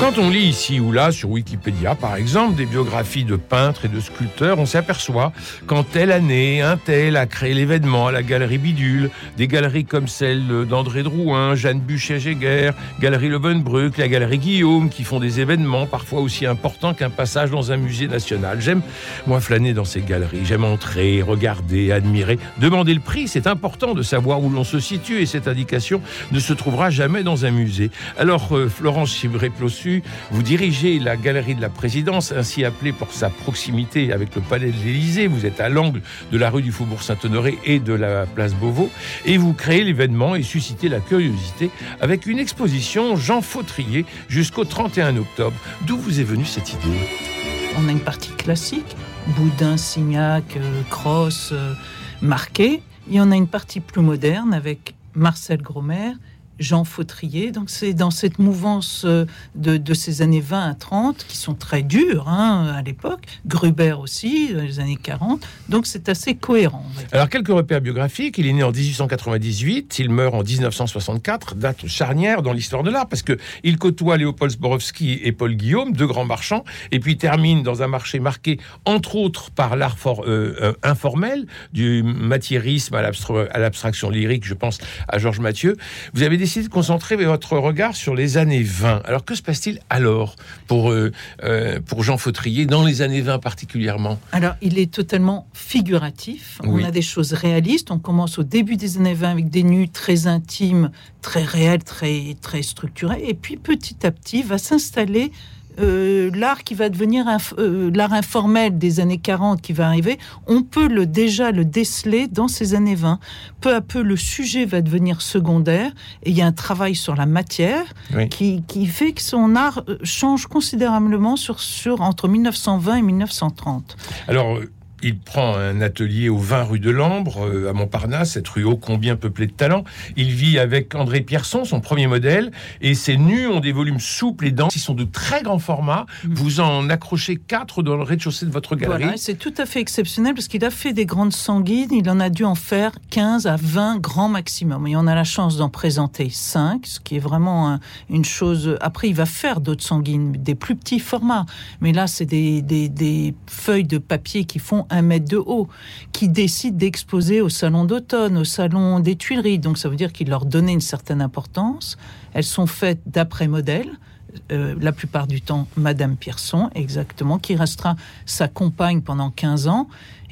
Quand on lit ici ou là sur Wikipédia, par exemple, des biographies de peintres et de sculpteurs, on s'aperçoit qu'en telle année, un tel a créé l'événement à la galerie Bidule, des galeries comme celle d'André Drouin, Jeanne Buchet-Géguer, Galerie Levenbruck, la galerie Guillaume, qui font des événements parfois aussi importants qu'un passage dans un musée national. J'aime, moi, flâner dans ces galeries. J'aime entrer, regarder, admirer, demander le prix. C'est important de savoir où l'on se situe et cette indication ne se trouvera jamais dans un musée. Alors, euh, Florence Chibré-Plossu, vous dirigez la galerie de la présidence, ainsi appelée pour sa proximité avec le palais de l'Élysée. Vous êtes à l'angle de la rue du Faubourg Saint-Honoré et de la place Beauvau. Et vous créez l'événement et suscitez la curiosité avec une exposition Jean Fautrier jusqu'au 31 octobre. D'où vous est venue cette idée? On a une partie classique, Boudin, Signac, euh, Cross, euh, Marquet. Et on a une partie plus moderne avec Marcel Gromer, Jean Fautrier. Donc c'est dans cette mouvance euh, de, ces années 20 à 30 qui sont très dures hein, à l'époque. Gruber aussi, dans les années 40. Donc c'est assez cohérent. Alors quelques repères biographiques. Il est né en 1898, il meurt en 1964, date charnière dans l'histoire de l'art parce que il côtoie Léopold Sborowski et Paul Guillaume, deux grands marchands, et puis termine dans un marché marqué entre autres par l'art euh, euh, informel, du matiérisme à l'abstraction lyrique. Je pense à Georges Mathieu. Vous avez des de concentrer votre regard sur les années 20. Alors que se passe-t-il alors pour, euh, euh, pour Jean Fautrier, dans les années 20 particulièrement? Alors il est totalement figuratif. On a des choses réalistes. On commence au début des années 20 avec des nus très intimes, très réels, très, très structurés. Et puis petit à petit va s'installer euh, l'art qui va devenir euh, l'art informel des années 40 qui va arriver, on peut le déjà le déceler dans ces années 20. Peu à peu, le sujet va devenir secondaire et il y a un travail sur la matière qui, qui, fait que son art euh, change considérablement sur, sur entre 1920 et 1930. Alors, il prend un atelier au 20 rue de Lambre, euh, à Montparnasse, cette rue ô combien peuplée de talents. Il vit avec André Pierson, son premier modèle, et ses nus ont des volumes souples et denses. Ils sont de très grands formats. Mm. Vous en accrochez quatre dans le rez-de-chaussée de votre galerie. Voilà, c'est tout à fait exceptionnel parce qu'il a fait des grandes sanguines. Il en a dû en faire 15 à 20 grands maximum. Et on a la chance d'en présenter 5, ce qui est vraiment une chose. Après, il va faire d'autres sanguines, des plus petits formats. Mais là, c'est des, des, des feuilles de papier qui font un mètre de haut, qui décide d'exposer au salon d'automne, au salon des Tuileries. Donc ça veut dire qu'il leur donnait une certaine importance. Elles sont faites d'après modèle. Euh, la plupart du temps, Madame Pierson, exactement, qui restera sa compagne pendant 15 ans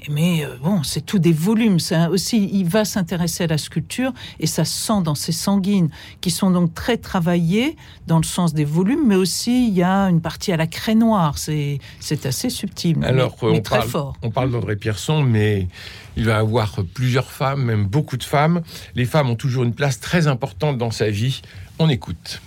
mais euh, bon, c'est tout des volumes. C'est aussi, il va s'intéresser à la sculpture et ça sent dans ses sanguines, qui sont donc très travaillées dans le sens des volumes, mais aussi il y a une partie à la craie noire. C'est, c'est assez subtil, Alors, mais, on très parle, fort. On parle d'André Pierson, mais il va avoir plusieurs femmes, même beaucoup de femmes. Les femmes ont toujours une place très importante dans sa vie. On écoute.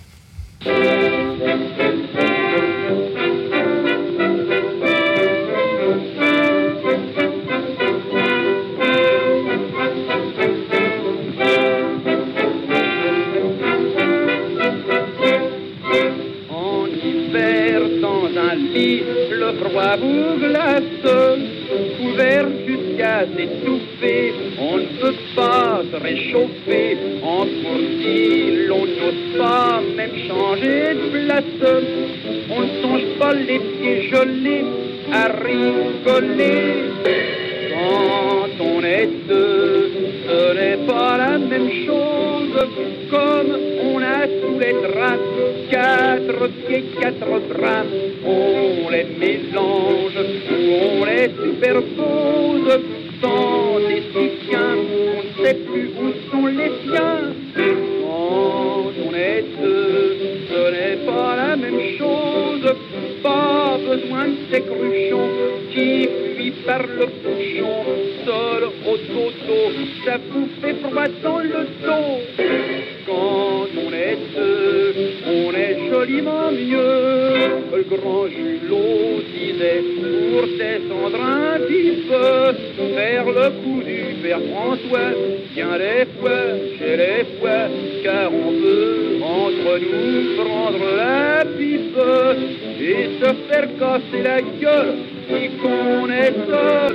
Réchauffer, en l'on n'ose pas même changer de place, on ne songe pas les pieds gelés à rigoler. Quand on est deux, ce n'est pas la même chose, comme on a sous les draps quatre pieds, quatre bras, on les mélange ou on les superpose Quand on est deux, ce n'est pas la même chose, pas besoin de ces cruchons qui fuient par le bouchon, seul au toto, ça vous fait froid dans le dos. Quand on est deux, on est joliment mieux. Le grand Julot disait pour descendre un petit peu, faire le coup du père François, tiens les fois chez les fois, car on peut entre nous prendre la pipe et se faire casser la gueule si qu'on est seul.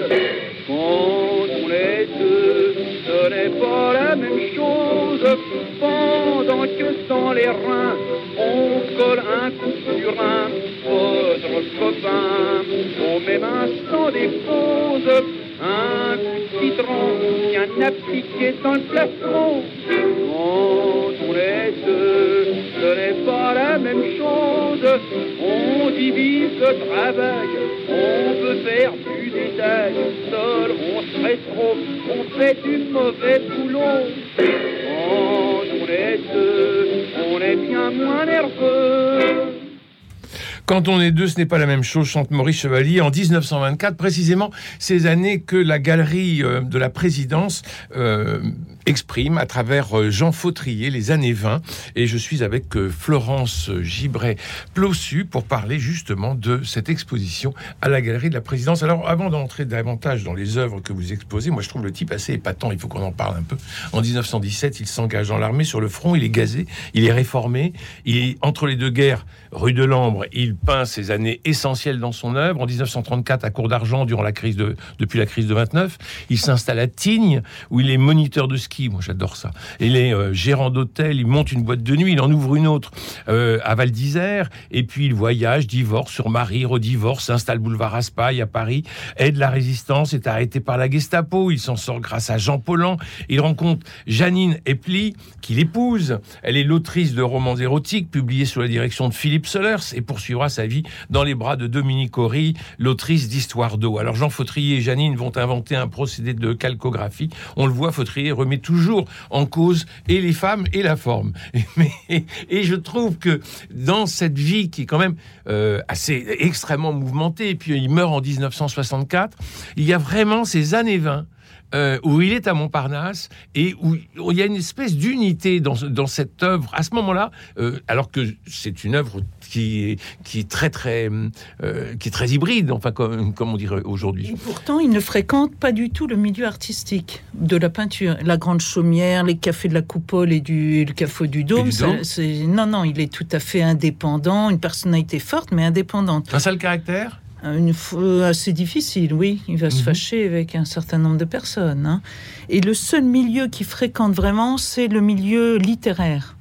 Quand on est deux, ce n'est pas la même chose. Pendant que sans les reins, on colle un coup sur un autre copain. Au même instant des pauses, un coup citron vient appliquer dans le plafond. Quand on est deux, ce n'est pas la même chose. On divise le travail, on peut faire du détail. Seul, on serait trop, on fait du mauvais boulot. Quand on est on est bien moins nerveux. Quand on est deux, ce n'est pas la même chose, chante Maurice Chevalier en 1924, précisément ces années que la galerie euh, de la présidence euh, exprime à travers euh, Jean Fautrier, les années 20. Et je suis avec euh, Florence Gibret-Plossu pour parler justement de cette exposition à la galerie de la présidence. Alors, avant d'entrer davantage dans les œuvres que vous exposez, moi je trouve le type assez épatant, il faut qu'on en parle un peu. En 1917, il s'engage dans l'armée sur le front, il est gazé, il est réformé, il est entre les deux guerres, rue de Lambre, il peint ses années essentielles dans son œuvre. En 1934, à Cour d'Argent, durant la crise de, depuis la crise de 29, il s'installe à Tignes, où il est moniteur de ski. Moi, j'adore ça. Il est euh, gérant d'hôtel, il monte une boîte de nuit, il en ouvre une autre euh, à Val d'Isère, et puis il voyage, divorce, sur Marie, redivorce, s'installe boulevard Raspail à Paris, aide la résistance, est arrêté par la Gestapo, il s'en sort grâce à Jean Paulhan, il rencontre Janine Epli, qu'il épouse. Elle est l'autrice de romans érotiques publiés sous la direction de Philippe Solers et poursuivra sa vie dans les bras de Dominique Horry, l'autrice d'Histoire d'eau. Alors Jean Fautrier et Janine vont inventer un procédé de calcographie. On le voit, Fautrier remet toujours en cause et les femmes et la forme. Et, et je trouve que dans cette vie qui est quand même euh, assez extrêmement mouvementée, et puis il meurt en 1964, il y a vraiment ces années 20 euh, où il est à Montparnasse et où, il y a une espèce d'unité dans, dans cette œuvre à ce moment-là, euh, alors que c'est une œuvre qui est, qui est très très euh, qui est très hybride, enfin comme, comme on dirait aujourd'hui. Et pourtant, il ne fréquente pas du tout le milieu artistique de la peinture. La Grande Chaumière, les cafés de la Coupole et du le café du Dôme. Du Dôme. non, non, il est tout à fait indépendant, une personnalité forte, mais indépendante. Un seul caractère? Une fois assez difficile, oui. Il va se Mhm. fâcher avec un certain nombre de personnes. hein. Et le seul milieu qu'il fréquente vraiment, c'est le milieu littéraire.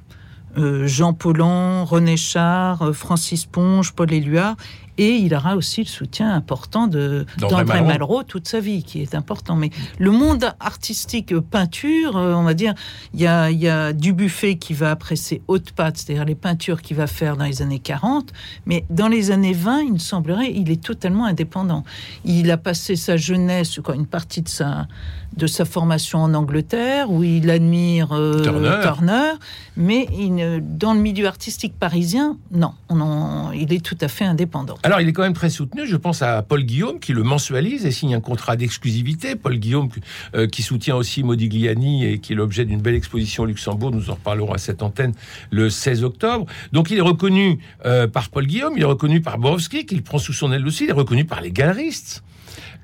Euh, Jean Paulhan, René Char, euh, Francis Ponge, Paul Éluard. Et il aura aussi le soutien important de D'André Malraux. Malraux toute sa vie, qui est important. Mais le monde artistique euh, peinture, on va dire, il y a, il y a Dubuffet qui va après ses hautes pattes, c'est-à-dire les peintures qu'il va faire dans les années 40. Mais dans les années 20, il me semblerait, il est totalement indépendant. Il a passé sa jeunesse, quoi, une partie de sa, de sa formation en Angleterre, où il admire euh, Turner. Turner, mais il dans le milieu artistique parisien, non, on en- il est tout à fait indépendant. Alors, il est quand même très soutenu. Je pense à Paul Guillaume qui le mensualise et signe un contrat d'exclusivité. Paul Guillaume euh, qui soutient aussi Modigliani et qui est l'objet d'une belle exposition au Luxembourg. Nous en reparlerons à cette antenne le 16 octobre. Donc, il est reconnu euh, par Paul Guillaume, il est reconnu par Borowski, qui le prend sous son aile aussi, il est reconnu par les galeristes.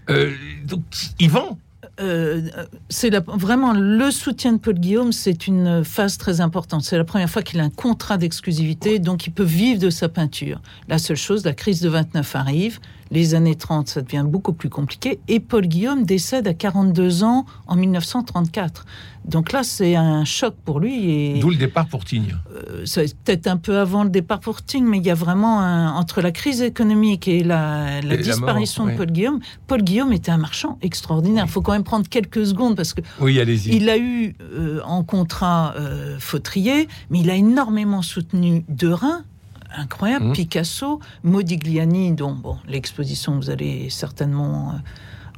Euh, donc, il vend. Euh, c'est vraiment le soutien de Paul Guillaume, c'est une phase très importante. C'est la première fois qu'il a un contrat d'exclusivité, donc il peut vivre de sa peinture. La seule chose, la crise de 29 arrive, les années 30, ça devient beaucoup plus compliqué, et Paul Guillaume décède à 42 ans en 1934. Donc là, c'est un choc pour lui. Et D'où le départ pour Tignes. euh, c'est peut-être un peu avant le départ pour Ting, mais il y a vraiment un- entre la crise économique et la, la Et la disparition mort, de. Paul Guillaume. Paul Guillaume était un marchand extraordinaire. Il faut quand même prendre quelques secondes parce que Oui, allez-y. il a eu euh, en contrat euh, Fautrier, mais il a énormément soutenu Derain. Incroyable, Mhm. Picasso, Modigliani, dont bon, l'exposition, vous allez certainement euh,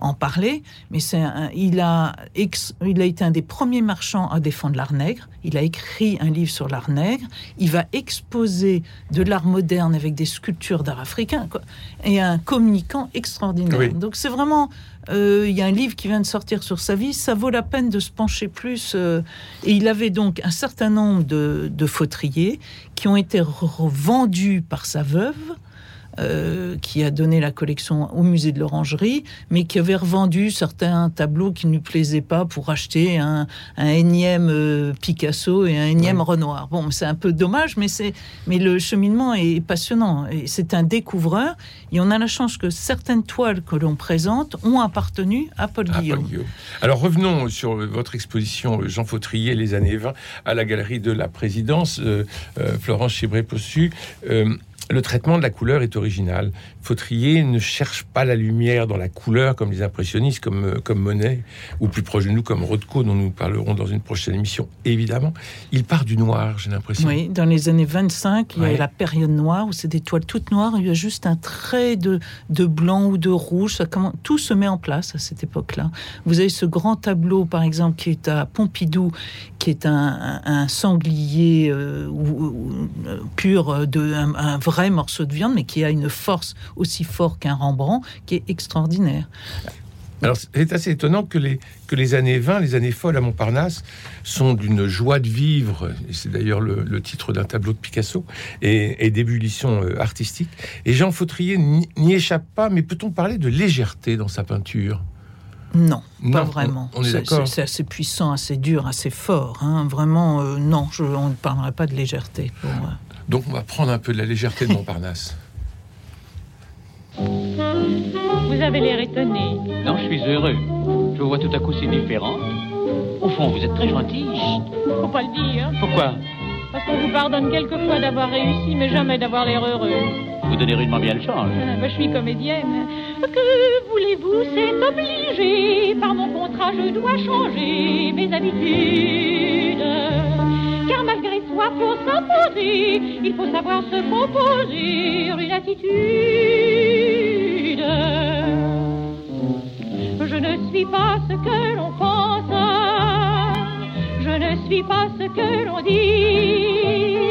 en parler, mais c'est un- il, a ex- il a été un des premiers marchands à défendre l'art nègre. Il a écrit un livre sur l'art nègre. Il va exposer de l'art moderne avec des sculptures d'art africain quoi. et un communicant extraordinaire. Oui. Donc c'est vraiment, euh, il y a un livre qui vient de sortir sur sa vie. Ça vaut la peine de se pencher plus. euh, et il avait donc un certain nombre de, de fautriers qui ont été re- vendus par sa veuve euh, qui a donné la collection au musée de l'Orangerie, mais qui avait revendu certains tableaux qui ne lui plaisaient pas pour acheter un, un énième euh, Picasso et un énième Renoir. Bon, c'est un peu dommage, mais, c'est, mais le cheminement est passionnant. Et c'est un découvreur. Et on a la chance que certaines toiles que l'on présente ont appartenu à Paul Ah, Guillaume. Paul Guillaume. Alors revenons sur votre exposition euh, Jean Fautrier, les années 20, à la galerie de la présidence, euh, Florence Chibré-Possu. Le traitement de la couleur est original. Fautrier ne cherche pas la lumière dans la couleur comme les impressionnistes, comme, euh, comme Monet, ou plus proche de nous comme Rothko, dont nous parlerons dans une prochaine émission, évidemment. Il part du noir, j'ai l'impression. Oui, dans les années 25, il y Ouais. a la période noire où c'est des toiles toutes noires. Il y a juste un trait de, de blanc ou de rouge. Ça commence, tout se met en place à cette époque-là. Vous avez ce grand tableau, par exemple, qui est à Pompidou, qui est un, un- sanglier euh, ou- ou- euh, pur, de, un, un vrai morceau de viande, mais qui a une force aussi forte qu'un Rembrandt, qui est extraordinaire. Alors, c'est assez étonnant que les, que les années 20, les années folles à Montparnasse, sont d'une joie de vivre, et c'est d'ailleurs le, le titre d'un tableau de Picasso, et, et d'ébullition euh, artistique. Et Jean Fautrier n'y échappe pas, mais peut-on parler de légèreté dans sa peinture? Non, Non, pas vraiment. C'est- assez puissant, assez dur, assez fort. hein. Vraiment, euh, non, je, on ne parlerait pas de légèreté. pour, euh, Donc, on va prendre un peu de la légèreté de Montparnasse. Vous avez l'air étonné. Non, je suis heureux. Je vous vois tout à coup si différente. Au fond, vous êtes très gentil. Faut pas le dire. Pourquoi Parce qu'on vous pardonne quelquefois d'avoir réussi, mais jamais d'avoir l'air heureux. Vous donnez rudement bien le change. Ah, bah, je suis comédienne. Que voulez-vous, c'est obligé. Par mon contrat, je dois changer mes habitudes. Car malgré soi, pour s'imposer, il faut savoir se composer une attitude. Je ne suis pas ce que l'on pense. Je ne suis pas ce que l'on dit.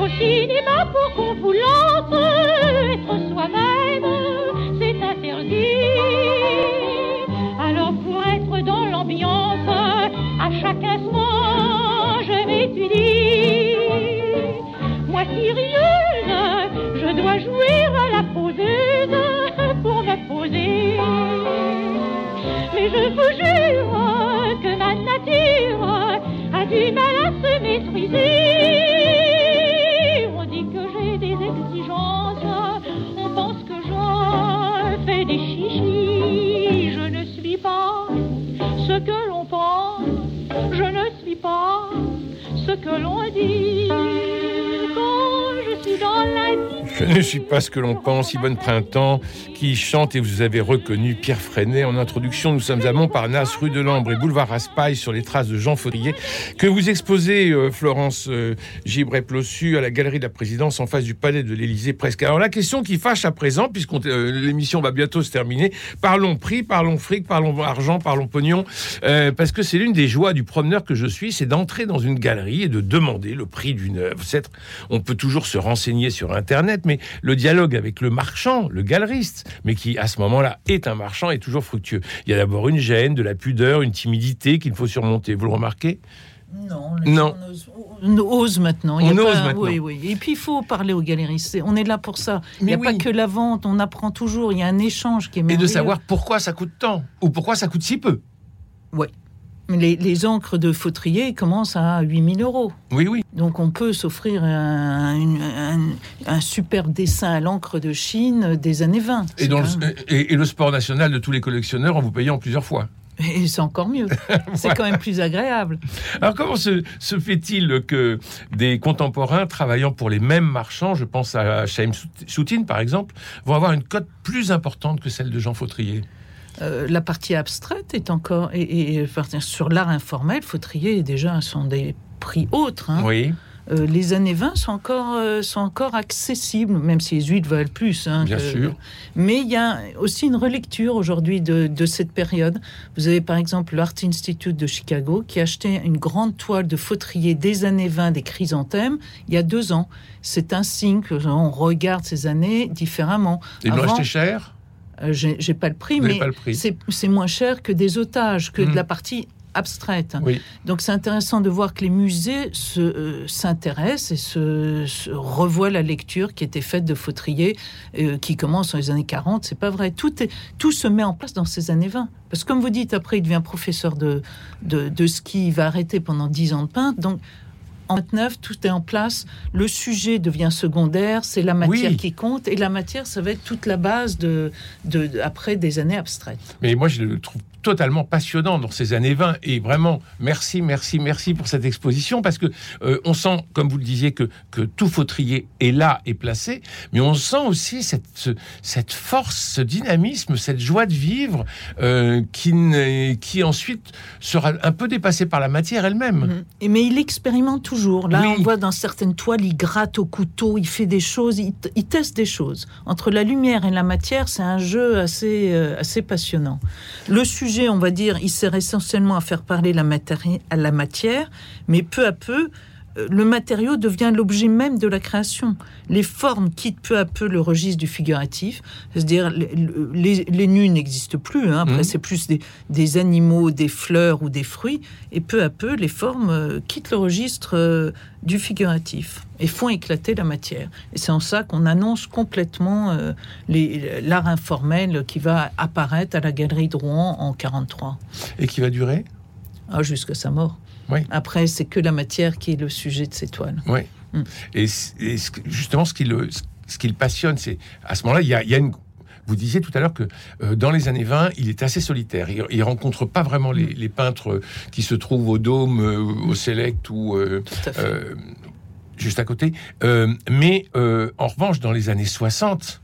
Au cinéma, pour qu'on vous lance, être soi-même, c'est interdit. Alors pour être dans l'ambiance, à chaque instant, du mal se maîtriser. Je ne suis pas ce que l'on pense, Yvonne Printemps, qui chante et vous avez reconnu Pierre Freinet. En introduction, nous sommes à Montparnasse, rue de Lambre et boulevard Raspail, sur les traces de Jean Fautrier, que vous exposez, euh, Florence euh, Gibret-Plossu, à la Galerie de la Présidence, en face du Palais de l'Élysée, presque. Alors la question qui fâche à présent, puisque l'émission va bientôt se terminer, parlons prix, parlons fric, parlons argent, parlons pognon, euh, parce que c'est l'une des joies du promeneur que je suis, c'est d'entrer dans une galerie et de demander le prix d'une œuvre. On peut toujours se renseigner sur Internet, mais le dialogue avec le marchand, le galeriste, mais qui à ce moment-là est un marchand, est toujours fructueux. Il y a d'abord une gêne, de la pudeur, une timidité qu'il faut surmonter. Vous le remarquez? Non, Non. on ose maintenant. Il y On a ose pas- maintenant. Oui, oui. Et puis il faut parler aux galeristes. C'est- On est là pour ça. Il Mais n'y a pas oui. que la vente. On apprend toujours. Il y a un échange qui est Et de savoir pourquoi ça coûte tant, ou pourquoi ça coûte si peu. Les, les encres de Fautrier commencent à 8000 euros. Oui, oui. Donc on peut s'offrir un, un- un superbe dessin à l'encre de Chine des années 20. Et, C'est dans quand le, même- et, et le sport national de tous les collectionneurs en vous payant plusieurs fois. Et c'est encore mieux. C'est quand même plus agréable. Alors comment se, se fait-il que des contemporains travaillant pour les mêmes marchands, je pense à Chaim Soutine par exemple, vont avoir une cote plus importante que celle de Jean Fautrier? Euh, la partie abstraite est encore. Et, et- sur l'art informel, Fautrier déjà sont des prix autres. hein. Oui, Euh, les années 20 sont encore, euh, sont encore accessibles, même si les huit valent plus. hein, Bien que- sûr. Mais il y a aussi une relecture aujourd'hui de, de cette période. Vous avez par exemple l'Art Institute de Chicago qui a acheté une grande toile de fautrier des années 20 des chrysanthèmes il y a deux ans. C'est un signe que on regarde ces années différemment. ils l'ont acheté cher? J'ai j'ai pas le prix, Vous mais c'est moins cher que des otages, que de la partie abstraite. Oui. Donc c'est intéressant de voir que les musées euh, s'intéressent et se, se revoient la lecture qui était faite de Fautrier, euh, qui commence dans les années 40. C'est pas vrai. Tout, est, tout se met en place dans ces années 20. Parce que comme vous dites, après il devient professeur de, de, de ski, il va arrêter pendant 10 ans de peintre. Donc en 29, tout est en place. Le sujet devient secondaire, c'est la matière Oui. qui compte, et la matière, ça va être toute la base de, de, de- après des années abstraites. Mais moi, je le trouve totalement passionnant dans ces années 20. Et vraiment, merci, merci, merci pour cette exposition parce que euh, on sent, comme vous le disiez, que, que tout fautrier est là et placé, mais on sent aussi cette, ce- cette force, ce dynamisme, cette joie de vivre euh, qui, qui ensuite sera un peu dépassée par la matière elle-même. Et mais il expérimente toujours. Là, Oui. on voit dans certaines toiles, il gratte au couteau, il fait des choses, il teste des choses. Entre la lumière et la matière, c'est un jeu assez, euh, assez passionnant. Le sujet, on va dire, il sert essentiellement à faire parler la, à la matière, mais peu à peu, le matériau devient l'objet même de la création. Les formes quittent peu à peu le registre du figuratif, c'est-à-dire les, les, les nus n'existent plus. hein. Après, Mhm. c'est plus des, des animaux, des fleurs ou des fruits. Et peu à peu, les formes euh, quittent le registre euh, du figuratif et font éclater la matière. Et c'est en ça qu'on annonce complètement euh, l'art informel qui va apparaître à la Galerie de Rouen en 43, Et qui va durer? Ah, jusqu'à sa mort. Oui. Après, c'est que la matière qui est le sujet de ces toiles. Oui. Mm. Et, justement, ce qui le, ce qui le passionne, c'est à ce moment-là, il y a, il y a une. Vous disiez tout à l'heure que euh, dans les années 20, il est assez solitaire. Il, il rencontre pas vraiment les, les peintres qui se trouvent au Dôme, euh, au Select ou euh, euh, juste à côté. Euh, mais euh, en revanche, dans les années 60,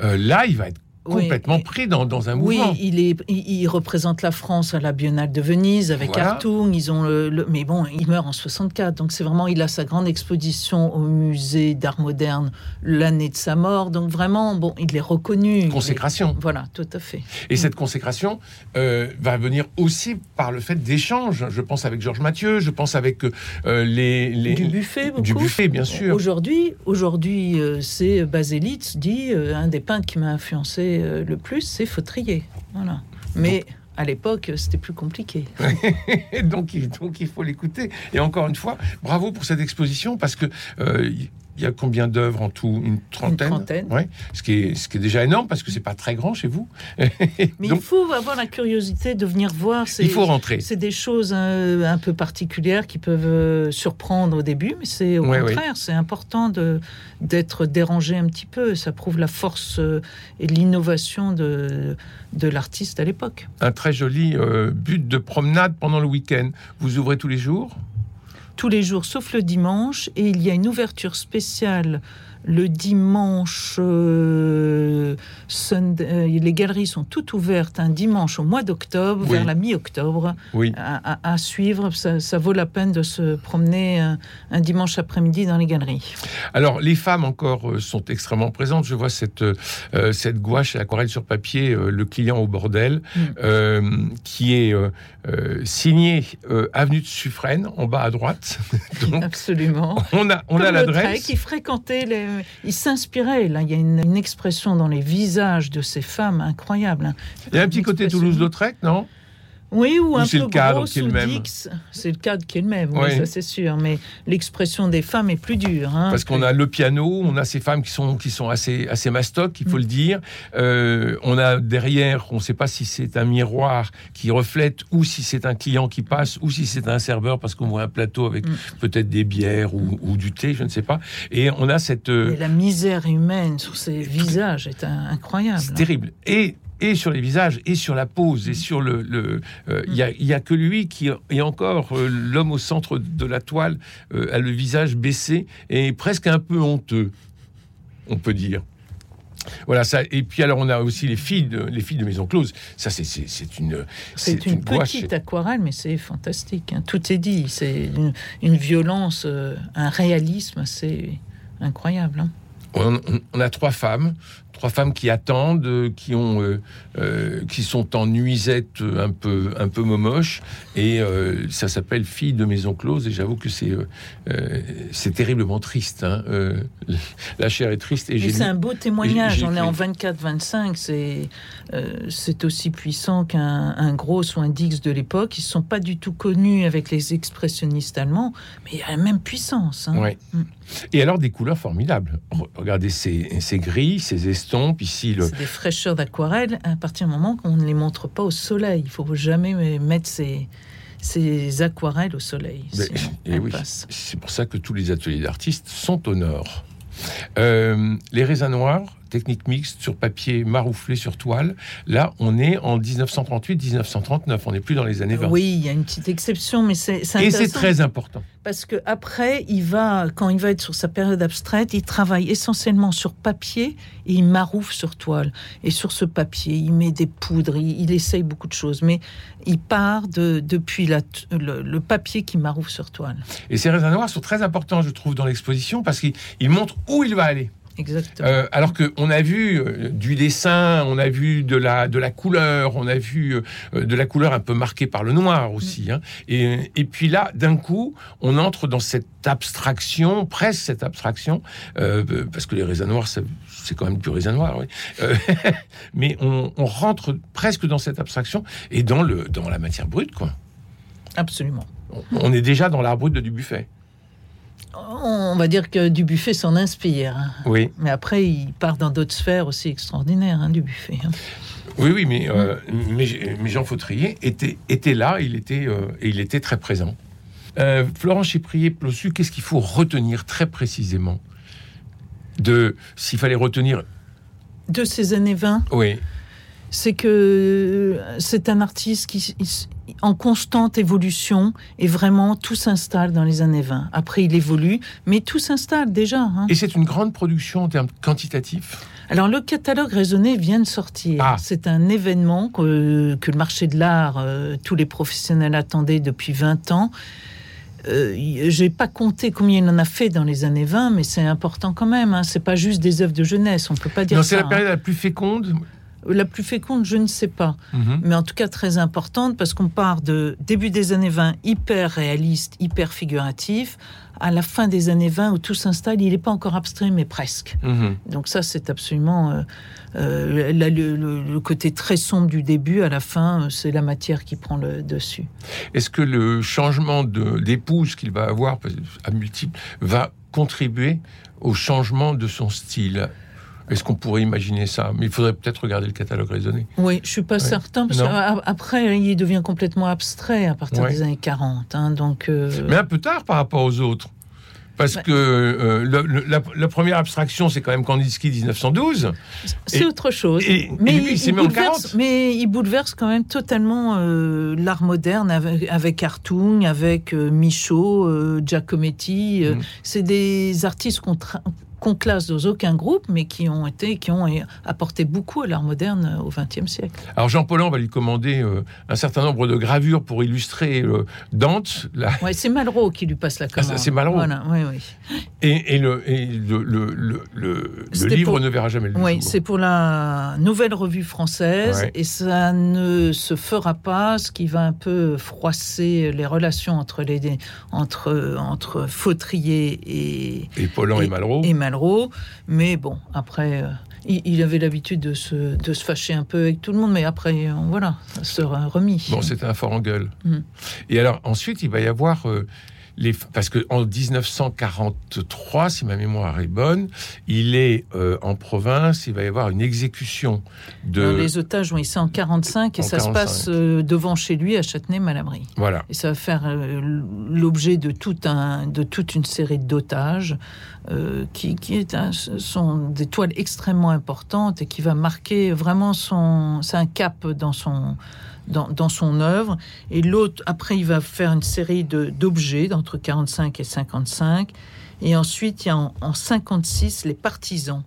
euh, là, il va être complètement pris dans, dans un Oui, mouvement. il, est, il, il représente la France à la Biennale de Venise avec Voilà. Hartung. Ils ont le, le- mais bon, il meurt en 64, donc c'est vraiment, il a sa grande exposition au musée d'art moderne l'année de sa mort. Donc vraiment, bon, il est reconnu. Consécration. Voilà, tout à fait. Et cette consécration euh, va venir aussi par le fait d'échanges. Je pense avec Georges Mathieu, je pense avec euh, les, les- Du buffet, beaucoup. du buffet, bien sûr. Aujourd'hui, aujourd'hui, euh, c'est Baselitz dit un des peintres qui m'a influencé euh, le plus, c'est Fautrier. Voilà. Mais à l'époque, c'était plus compliqué. Donc, il, donc il faut l'écouter. Et encore une fois, bravo pour cette exposition parce que euh, il y a combien d'œuvres en tout? Une trentaine? trentaine. Ouais. Ce qui est ce qui est déjà énorme parce que c'est pas très grand chez vous. Mais donc il faut avoir la curiosité de venir voir. ces- il faut rentrer. C'est des choses euh, un peu particulières qui peuvent euh, surprendre au début, mais c'est au Ouais, contraire, c'est important de d'être dérangé un petit peu. Ça prouve la force euh, et l'innovation de, de l'artiste à l'époque. Un très joli euh, but de promenade pendant le week-end. Vous ouvrez tous les jours? Tous les jours, sauf le dimanche, et il y a une ouverture spéciale le dimanche. euh, Sunday- euh, les galeries sont toutes ouvertes un dimanche au mois d'octobre, Oui. vers la mi-octobre. Oui. à, à- à suivre. Ça, ça vaut la peine de se promener un, un dimanche après-midi dans les galeries. Alors, les femmes encore euh, sont extrêmement présentes. Je vois cette, cette gouache et aquarelle sur papier, Le client au bordel, Mm. qui est signée euh, Avenue de Suffren, en bas à droite. Donc, Absolument. on a, on a Comme l'adresse. qui fréquentait, les... il s'inspirait. Là, il y a une, une expression dans les visages de ces femmes incroyable. hein. Il y a un petit côté. Toulouse-Lautrec, non? Oui, ou Ou un peu le cadre grosse qui est le même. C'est le cadre qui est le même, oui, Oui. ça c'est sûr. Mais l'expression des femmes est plus dure. hein. Parce qu'on a le piano, on a ces femmes qui sont, qui sont assez, assez mastoc, il faut Mm. le dire. Euh, on a derrière, on ne sait pas si c'est un miroir qui reflète ou si c'est un client qui passe ou si c'est un serveur parce qu'on voit un plateau avec Mm. peut-être des bières ou, ou du thé, je ne sais pas. Et on a cette... euh, la misère humaine sur ces visages est un- incroyable. C'est terrible. Et et sur les visages, et sur la pose, et sur le... le, euh, Il y a- il y a, que lui qui est encore euh, l'homme au centre de la toile, euh, a le visage baissé et presque un peu honteux, on peut dire. Voilà ça. Et puis alors on a aussi les filles de les filles de Maison Close. Ça c'est c'est c'est une C'est une, petite aquarelle, mais c'est fantastique. hein. Tout est dit. C'est une, une violence, euh, un réalisme assez incroyable. hein. On a trois femmes, trois femmes qui attendent, euh, qui ont, euh, euh, qui sont en nuisette un peu, un peu momoche, et euh, ça s'appelle Fille de maison close. Et j'avoue que c'est, c'est terriblement triste. hein. La chair est triste. Et j'ai c'est un beau témoignage. On est en 24-25. C'est c'est aussi puissant qu'un un Gross ou un Dix de l'époque. Ils sont pas du tout connus avec les expressionnistes allemands, mais il y a la même puissance. hein. Ouais. Mm. Et alors des couleurs formidables. Re- Regardez ces, ces grilles, ces ici. Le... C'est des fraîcheurs d'aquarelle à partir du moment qu'on ne les montre pas au soleil. Il faut jamais mettre ces, ces aquarelles au soleil. Et elles oui, c'est pour ça que tous les ateliers d'artistes sont au nord. Euh, les raisins noirs, technique mixte sur papier marouflé sur toile. Là, on est en 1938-1939. On n'est plus dans les années 20. Oui, il y a une petite exception, mais c'est Et c'est très important. Parce que après, il va, quand il va être sur sa période abstraite, il travaille essentiellement sur papier et il maroufle sur toile. Et sur ce papier, il met des poudres, il, il essaye beaucoup de choses, mais il part de, depuis la le, le papier qui maroufle sur toile. Et ces raisins noirs sont très importants, je trouve, dans l'exposition parce qu'ils ils montrent où il va aller. Exactement. Euh, alors qu'on a vu euh, du dessin, on a vu de la, de la couleur, on a vu euh, de la couleur un peu marquée par le noir aussi. hein. Et, et puis là, d'un coup, on entre dans cette abstraction, presque cette abstraction, euh, parce que les raisins noirs, c'est quand même du raisin noir, oui. Mais on, on rentre presque dans cette abstraction et dans, le, dans la matière brute, quoi. Absolument. On, on est déjà dans l'art brut de Dubuffet. On va dire que Dubuffet s'en inspire. hein. Oui. Mais après, il part dans d'autres sphères aussi extraordinaires, hein, Dubuffet. hein. Oui, oui, mais, euh, mais, mais Jean Fautrier était, était là, il était, euh, et il était très présent. Euh, Florent Chiprier-Plossu, qu'est-ce qu'il faut retenir très précisément de s'il fallait retenir De ces années 20, oui c'est que c'est un artiste qui en constante évolution et vraiment tout s'installe dans les années 20. Après, il évolue, mais tout s'installe déjà. hein. et c'est une grande production en termes quantitatifs? Alors, le catalogue raisonné vient de sortir. Ah. C'est un événement que, que le marché de l'art, euh, tous les professionnels attendaient depuis 20 ans. Euh, J'ai pas compté combien il en a fait dans les années 20, mais c'est important quand même. Hein. C'est pas juste des œuvres de jeunesse, on peut pas dire non ça. c'est la hein. période la plus féconde La plus féconde, je ne sais pas. Mhm. mais en tout cas très importante parce qu'on part de début des années 20 hyper réaliste, hyper figuratif, à la fin des années 20 où tout s'installe, il n'est pas encore abstrait mais presque. Mhm. Donc ça c'est absolument euh, euh, la- le, côté très sombre du début, à la fin euh, c'est la matière qui prend le dessus. est-ce que le changement d'épouse qu'il va avoir à multiples va contribuer au changement de son style? Est-ce qu'on pourrait imaginer ça? Mais il faudrait peut-être regarder le catalogue raisonné Oui, je suis pas Ouais. certain parce Non. qu'après il devient complètement abstrait à partir Ouais. des années 40. hein, donc euh, mais un peu tard par rapport aux autres. Parce que euh, le- le- la, la première abstraction, c'est quand même Kandinsky 1912. C'est autre chose. et- mais, et lui, il bouleverse, 40. mais il bouleverse quand même totalement euh, l'art moderne avec, avec Hartung, avec euh, Michaud, Giacometti. Mm. C'est des artistes qu'on qu'on classe dans aucun groupe, mais qui ont été, qui ont apporté beaucoup à l'art moderne au XXe siècle. Alors Jean Paulhan va lui commander euh, un certain nombre de gravures pour illustrer euh, Dante, la- Ouais, c'est Malraux qui lui passe la commande. Ah, c'est Malraux. Voilà, oui, oui. et, et le, et le, le, le, livre pour- ne verra jamais le Oui, jour. c'est pour la nouvelle revue française Ouais. et ça ne se fera pas, ce qui va un peu froisser les relations entre les entre entre Fautrier et Et Paulhan et, et- Malraux. et Malraux. Mais bon, après, euh, il, il avait l'habitude de se de se fâcher un peu avec tout le monde, mais après, euh, voilà, ça sera remis. Bon, c'était un fort en gueule. Mm. Et alors, ensuite, il va y avoir. Les, parce qu'en 1943, si ma mémoire est bonne, il est euh, en province, il va y avoir une exécution de. Les otages ont ici en 45 et En ça 45. se passe euh, devant chez lui à Châtenay-Malabry. Voilà. Et ça va faire euh, l'objet de, tout un, de toute une série d'otages qui, qui est un- sont des toiles extrêmement importantes et qui va marquer vraiment son. C'est un cap dans son. Dans, dans son œuvre. Et l'autre après il va faire une série d'objets d'entre 45 et 55 et ensuite il y a en, en 56 les partisans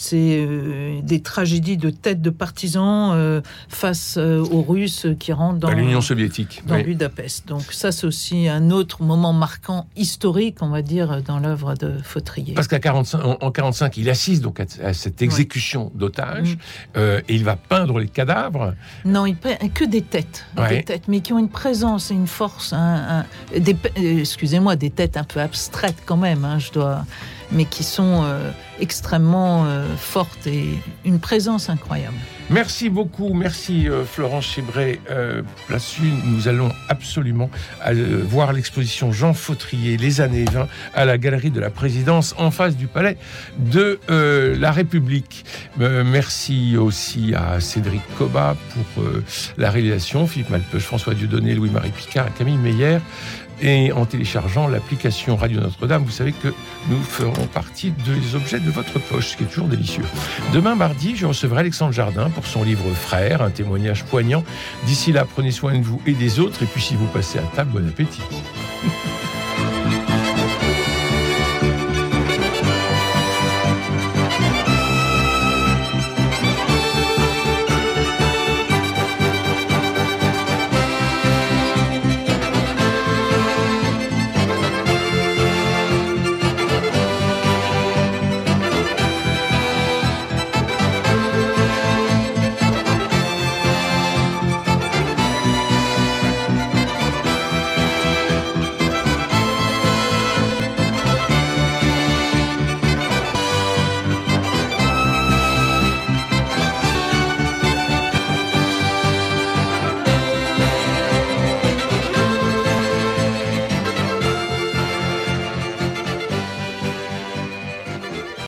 c'est euh, des tragédies de têtes de partisans euh, face euh, aux Russes qui rentrent dans l'Union soviétique. dans oui. Budapest. Donc ça, c'est aussi un autre moment marquant historique, on va dire, dans l'œuvre de Fautrier. Parce qu'à 45, en, en 45, il assiste donc à, à cette exécution d'otages Mm. et il va peindre les cadavres. Non, il peint que des têtes, Ouais. des têtes, mais qui ont une présence et une force. un- pe- euh, excusez-moi, des têtes un peu abstraites quand même. hein, je dois, mais qui sont euh, extrêmement euh, fortes et une présence incroyable. Merci beaucoup, merci euh, Florence Chébré. Euh, Là-dessus, nous allons absolument voir l'exposition Jean Fautrier, les années 20, à la Galerie de la Présidence, en face du Palais de la République. Merci aussi à Cédric Coba pour la réalisation, Philippe Malpeuch, François Dieudonné, Louis-Marie Picard Camille Meyer. Et en téléchargeant l'application Radio Notre-Dame, vous savez que nous ferons partie des objets de votre poche, ce qui est toujours délicieux. Demain mardi, je recevrai Alexandre Jardin pour son livre Frères, un témoignage poignant. D'ici là, prenez soin de vous et des autres, et puis si vous passez à table, bon appétit.